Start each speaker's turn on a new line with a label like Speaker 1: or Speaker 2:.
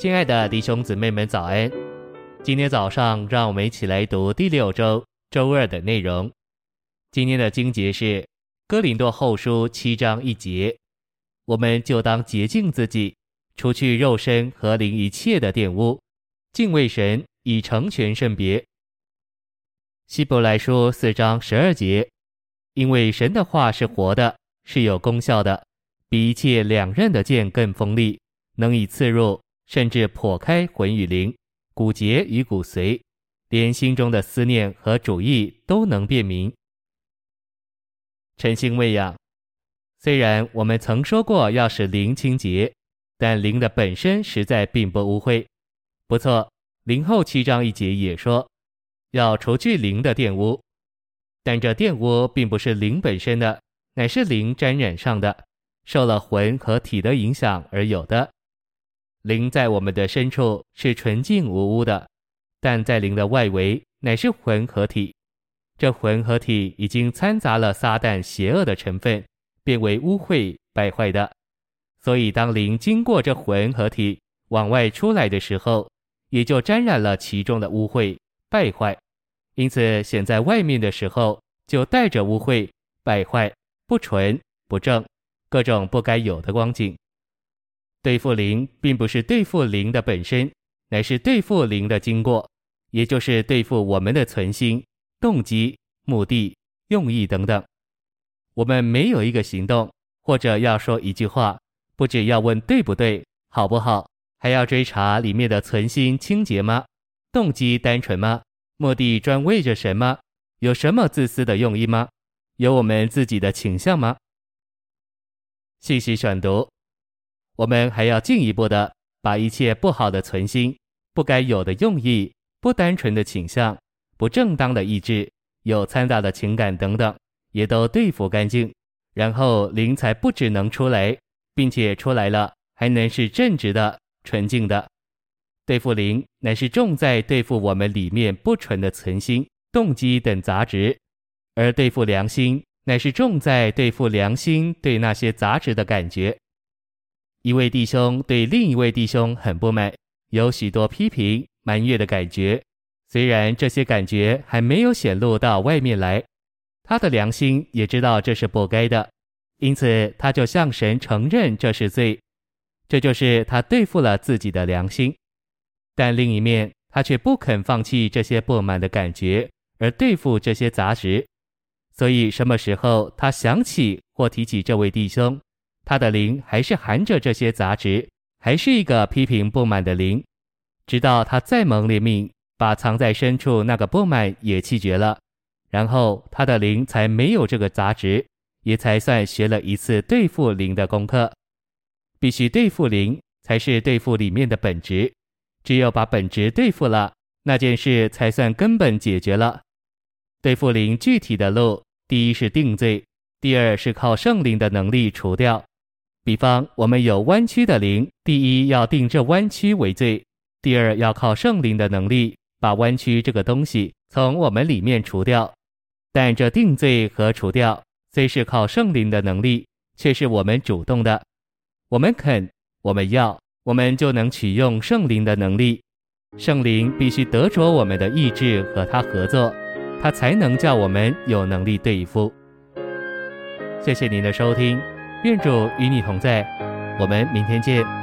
Speaker 1: 亲爱的弟兄姊妹们，早安！今天早上，让我们一起来读第六周周二的内容。今天的经节是《哥林多后书》七章一节，我们就当洁净自己，除去肉身和灵一切的玷污，敬畏神，以成全圣别。希伯来书四章十二节，因为神的话是活的，是有功效的，比一切两刃的剑更锋利，能以刺入。甚至破开魂与灵、骨节与骨髓，连心中的思念和主意都能辨明。晨星未养，虽然我们曾说过要使灵清洁，但灵的本身实在并不污秽。不错，灵后七章一节也说要除去灵的玷污，但这玷污并不是灵本身的，乃是灵沾染上的，受了魂和体的影响而有的。灵在我们的深处是纯净无污的，但在灵的外围乃是魂和体。这魂和体已经掺杂了撒旦邪恶的成分，变为污秽败坏的。所以当灵经过这魂和体往外出来的时候，也就沾染了其中的污秽败坏。因此显在外面的时候，就带着污秽败坏不纯不正各种不该有的光景。对付灵，并不是对付灵的本身，乃是对付灵的经过，也就是对付我们的存心、动机、目的、用意等等。我们没有一个行动，或者要说一句话，不只要问对不对、好不好，还要追查里面的存心清洁吗？动机单纯吗？目的专为着什么？有什么自私的用意吗？有我们自己的倾向吗？信息选读。我们还要进一步的把一切不好的存心、不该有的用意、不单纯的倾向、不正当的意志、有掺杂的情感等等，也都对付干净，然后灵才不只能出来，并且出来了还能是正直的、纯净的。对付灵乃是重在对付我们里面不纯的存心、动机等杂质，而对付良心乃是重在对付良心对那些杂质的感觉。一位弟兄对另一位弟兄很不满，有许多批评、埋怨的感觉。虽然这些感觉还没有显露到外面来，他的良心也知道这是不该的，因此他就向神承认这是罪。这就是他对付了自己的良心。但另一面，他却不肯放弃这些不满的感觉，而对付这些杂质。所以，什么时候他想起或提起这位弟兄，他的灵还是含着这些杂质，还是一个批评不满的灵，直到他再蒙怜悯，把藏在深处那个不满也气绝了，然后他的灵才没有这个杂质，也才算学了一次对付灵的功课。必须对付灵，才是对付里面的本质。只有把本质对付了，那件事才算根本解决了。对付灵具体的路，第一是定罪，第二是靠圣灵的能力除掉。比方，我们有弯曲的灵，第一要定这弯曲为罪，第二要靠圣灵的能力把弯曲这个东西从我们里面除掉。但这定罪和除掉虽是靠圣灵的能力，却是我们主动的。我们肯，我们要，我们就能取用圣灵的能力。圣灵必须得着我们的意志和他合作，他才能叫我们有能力对付。谢谢您的收听。愿主与你同在，我们明天见。